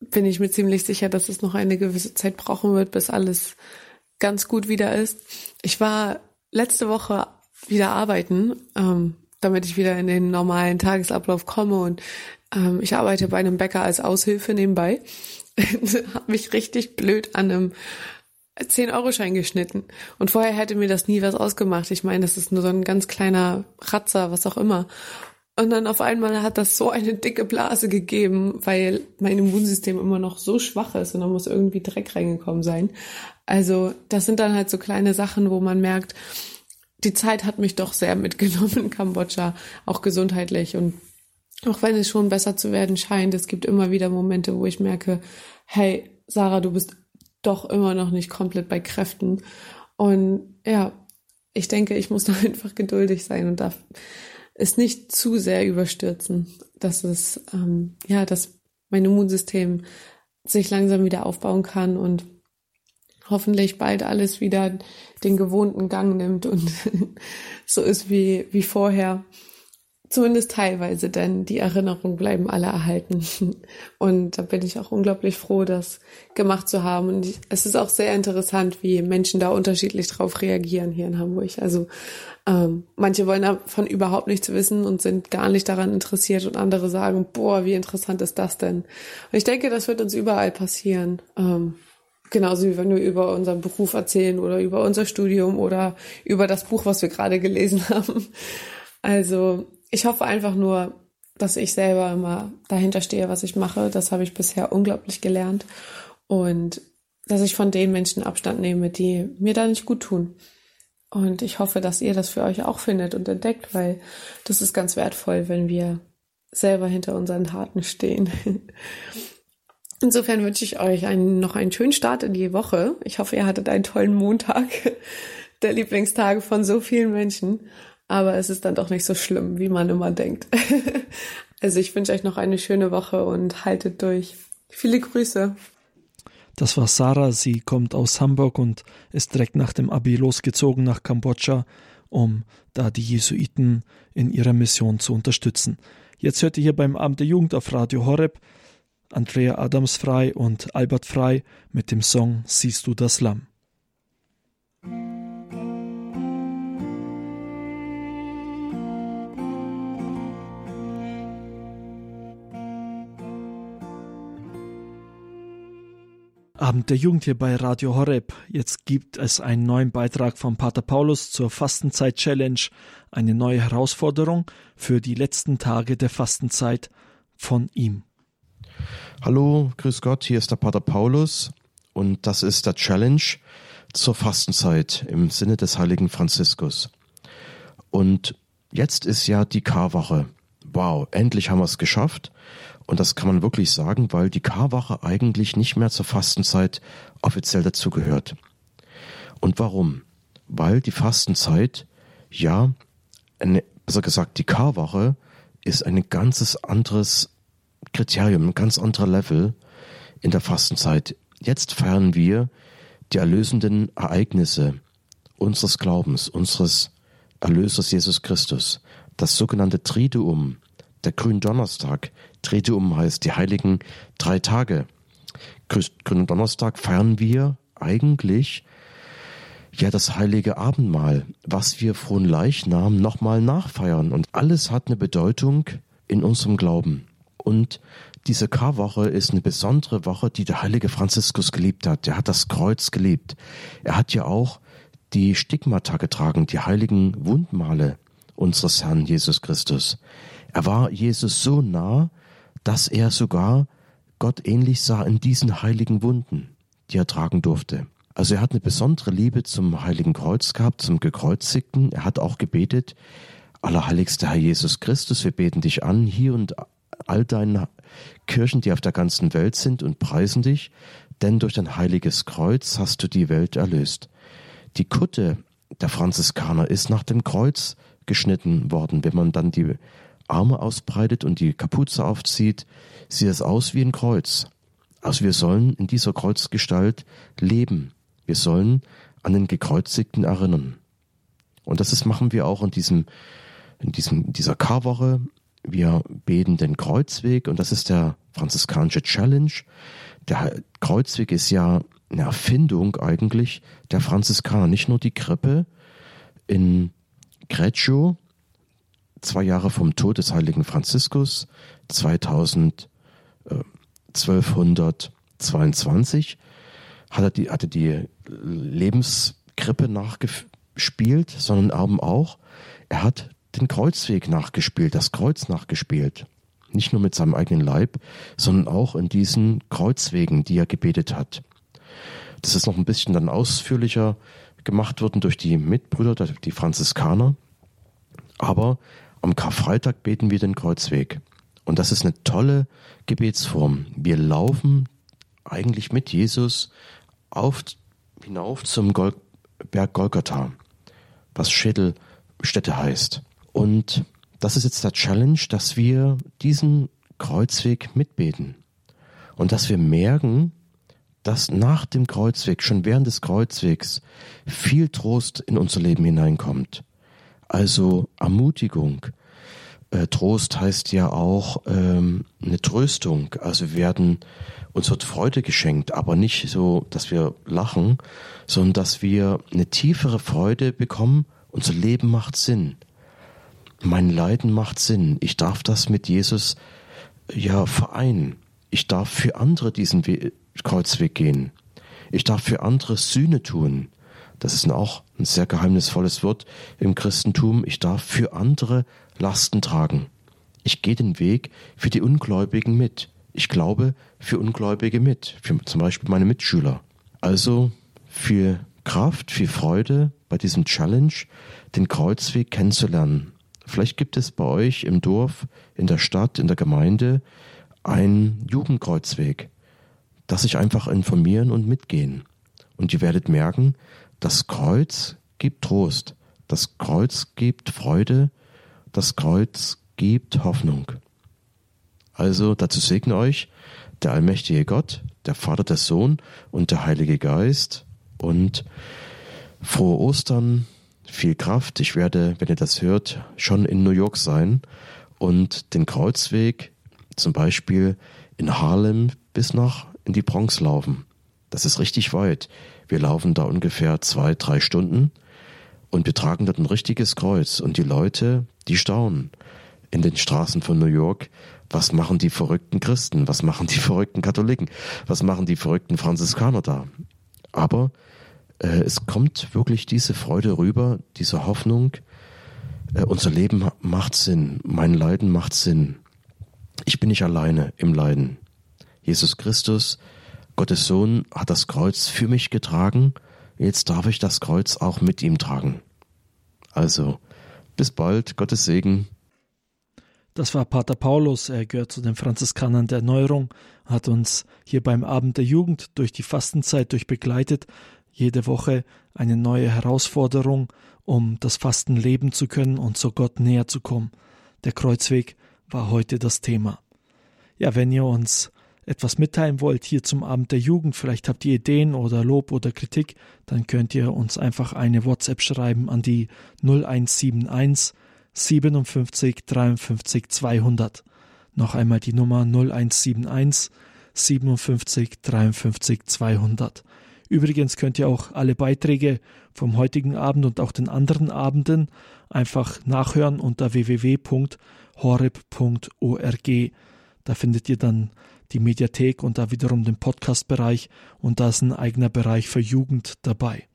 bin ich mir ziemlich sicher, dass es noch eine gewisse Zeit brauchen wird, bis alles ganz gut wieder ist. Ich war letzte Woche wieder arbeiten, ähm, damit ich wieder in den normalen Tagesablauf komme und ähm, ich arbeite bei einem Bäcker als Aushilfe nebenbei. habe mich richtig blöd an einem 10-Euro-Schein geschnitten. Und vorher hätte mir das nie was ausgemacht. Ich meine, das ist nur so ein ganz kleiner Ratzer, was auch immer. Und dann auf einmal hat das so eine dicke Blase gegeben, weil mein Immunsystem immer noch so schwach ist und da muss irgendwie Dreck reingekommen sein. Also das sind dann halt so kleine Sachen, wo man merkt, die Zeit hat mich doch sehr mitgenommen in Kambodscha, auch gesundheitlich. Und auch wenn es schon besser zu werden scheint, es gibt immer wieder Momente, wo ich merke, hey, Sarah, du bist doch immer noch nicht komplett bei Kräften. Und ja, ich denke, ich muss da einfach geduldig sein und darf es nicht zu sehr überstürzen, dass es, ähm, ja, dass mein Immunsystem sich langsam wieder aufbauen kann und hoffentlich bald alles wieder den gewohnten Gang nimmt und so ist wie, wie vorher. Zumindest teilweise, denn die Erinnerungen bleiben alle erhalten. Und da bin ich auch unglaublich froh, das gemacht zu haben. Und es ist auch sehr interessant, wie Menschen da unterschiedlich drauf reagieren hier in Hamburg. Also ähm, manche wollen davon überhaupt nichts wissen und sind gar nicht daran interessiert und andere sagen, boah, wie interessant ist das denn? Und ich denke, das wird uns überall passieren. Ähm, genauso wie wenn wir über unseren Beruf erzählen oder über unser Studium oder über das Buch, was wir gerade gelesen haben. Also ich hoffe einfach nur, dass ich selber immer dahinter stehe, was ich mache. Das habe ich bisher unglaublich gelernt. Und dass ich von den Menschen Abstand nehme, die mir da nicht gut tun. Und ich hoffe, dass ihr das für euch auch findet und entdeckt, weil das ist ganz wertvoll, wenn wir selber hinter unseren Taten stehen. Insofern wünsche ich euch einen, noch einen schönen Start in die Woche. Ich hoffe, ihr hattet einen tollen Montag, der Lieblingstage von so vielen Menschen. Aber es ist dann doch nicht so schlimm, wie man immer denkt. also ich wünsche euch noch eine schöne Woche und haltet durch. Viele Grüße. Das war Sarah. Sie kommt aus Hamburg und ist direkt nach dem Abi losgezogen nach Kambodscha, um da die Jesuiten in ihrer Mission zu unterstützen. Jetzt hört ihr hier beim Abend der Jugend auf Radio Horeb Andrea Adams Frei und Albert Frei mit dem Song Siehst du das Lamm. Abend der Jugend hier bei Radio Horeb. Jetzt gibt es einen neuen Beitrag von Pater Paulus zur Fastenzeit Challenge, eine neue Herausforderung für die letzten Tage der Fastenzeit von ihm. Hallo, grüß Gott, hier ist der Pater Paulus und das ist der Challenge zur Fastenzeit im Sinne des heiligen Franziskus. Und jetzt ist ja die Karwoche. Wow, endlich haben wir es geschafft. Und das kann man wirklich sagen, weil die Karwache eigentlich nicht mehr zur Fastenzeit offiziell dazugehört. Und warum? Weil die Fastenzeit, ja, eine, besser gesagt, die Karwache ist ein ganzes anderes Kriterium, ein ganz anderer Level in der Fastenzeit. Jetzt feiern wir die erlösenden Ereignisse unseres Glaubens, unseres Erlösers Jesus Christus. Das sogenannte Triduum, der Gründonnerstag, Triduum heißt die heiligen drei Tage. Gründonnerstag feiern wir eigentlich ja das heilige Abendmahl, was wir frohen Leichnam nochmal nachfeiern. Und alles hat eine Bedeutung in unserem Glauben. Und diese Karwoche ist eine besondere Woche, die der heilige Franziskus geliebt hat. Er hat das Kreuz geliebt. Er hat ja auch die Stigmata getragen, die heiligen Wundmale unseres Herrn Jesus Christus. Er war Jesus so nah, dass er sogar Gott ähnlich sah in diesen heiligen Wunden, die er tragen durfte. Also er hat eine besondere Liebe zum heiligen Kreuz gehabt, zum Gekreuzigten. Er hat auch gebetet, Allerheiligster Herr Jesus Christus, wir beten dich an, hier und all deinen Kirchen, die auf der ganzen Welt sind und preisen dich, denn durch dein heiliges Kreuz hast du die Welt erlöst. Die Kutte der Franziskaner ist nach dem Kreuz geschnitten worden. Wenn man dann die Arme ausbreitet und die Kapuze aufzieht, sieht es aus wie ein Kreuz. Also wir sollen in dieser Kreuzgestalt leben. Wir sollen an den Gekreuzigten erinnern. Und das ist, machen wir auch in diesem, in diesem, dieser Karwoche. Wir beten den Kreuzweg und das ist der franziskanische Challenge. Der Kreuzweg ist ja eine Erfindung eigentlich der Franziskaner, nicht nur die Krippe in Greccio, zwei Jahre vom Tod des heiligen Franziskus, 2000, äh, 1222, hat er die, hatte die Lebenskrippe nachgespielt, sondern eben auch, er hat den Kreuzweg nachgespielt, das Kreuz nachgespielt. Nicht nur mit seinem eigenen Leib, sondern auch in diesen Kreuzwegen, die er gebetet hat. Das ist noch ein bisschen dann ausführlicher gemacht worden durch die Mitbrüder, die Franziskaner. Aber am Karfreitag beten wir den Kreuzweg. Und das ist eine tolle Gebetsform. Wir laufen eigentlich mit Jesus auf, hinauf zum Gol Berg Golgotha, was Schädelstätte heißt. Und das ist jetzt der Challenge, dass wir diesen Kreuzweg mitbeten. Und dass wir merken, dass nach dem Kreuzweg, schon während des Kreuzwegs, viel Trost in unser Leben hineinkommt. Also Ermutigung. Äh, Trost heißt ja auch ähm, eine Tröstung. Also wir werden, uns wird Freude geschenkt, aber nicht so, dass wir lachen, sondern dass wir eine tiefere Freude bekommen. Unser Leben macht Sinn. Mein Leiden macht Sinn. Ich darf das mit Jesus ja vereinen. Ich darf für andere diesen We Kreuzweg gehen. Ich darf für andere Sühne tun. Das ist auch ein sehr geheimnisvolles Wort im Christentum. Ich darf für andere Lasten tragen. Ich gehe den Weg für die Ungläubigen mit. Ich glaube für Ungläubige mit, für zum Beispiel meine Mitschüler. Also für Kraft, für Freude bei diesem Challenge, den Kreuzweg kennenzulernen. Vielleicht gibt es bei euch im Dorf, in der Stadt, in der Gemeinde einen Jugendkreuzweg, dass sich einfach informieren und mitgehen. Und ihr werdet merken, das Kreuz gibt Trost, das Kreuz gibt Freude, das Kreuz gibt Hoffnung. Also dazu segne euch der allmächtige Gott, der Vater, der Sohn und der Heilige Geist und frohe Ostern, viel Kraft. Ich werde, wenn ihr das hört, schon in New York sein und den Kreuzweg zum Beispiel in Harlem bis nach in die Bronx laufen. Das ist richtig weit. Wir laufen da ungefähr zwei, drei Stunden und wir tragen dort ein richtiges Kreuz und die Leute, die staunen in den Straßen von New York. Was machen die verrückten Christen? Was machen die verrückten Katholiken? Was machen die verrückten Franziskaner da? Aber äh, es kommt wirklich diese Freude rüber, diese Hoffnung. Äh, unser Leben macht Sinn. Mein Leiden macht Sinn. Ich bin nicht alleine im Leiden. Jesus Christus Gottes Sohn hat das Kreuz für mich getragen, jetzt darf ich das Kreuz auch mit ihm tragen. Also, bis bald, Gottes Segen. Das war Pater Paulus, er gehört zu den Franziskanern der Erneuerung, hat uns hier beim Abend der Jugend durch die Fastenzeit durch begleitet, jede Woche eine neue Herausforderung, um das Fasten leben zu können und so Gott näher zu kommen. Der Kreuzweg war heute das Thema. Ja, wenn ihr uns etwas mitteilen wollt hier zum Abend der Jugend, vielleicht habt ihr Ideen oder Lob oder Kritik, dann könnt ihr uns einfach eine WhatsApp schreiben an die 0171 57 53 200. Noch einmal die Nummer 0171 57 53 200. Übrigens könnt ihr auch alle Beiträge vom heutigen Abend und auch den anderen Abenden einfach nachhören unter www.horeb.org. Da findet ihr dann die Mediathek und da wiederum den Podcast-Bereich und da ist ein eigener Bereich für Jugend dabei.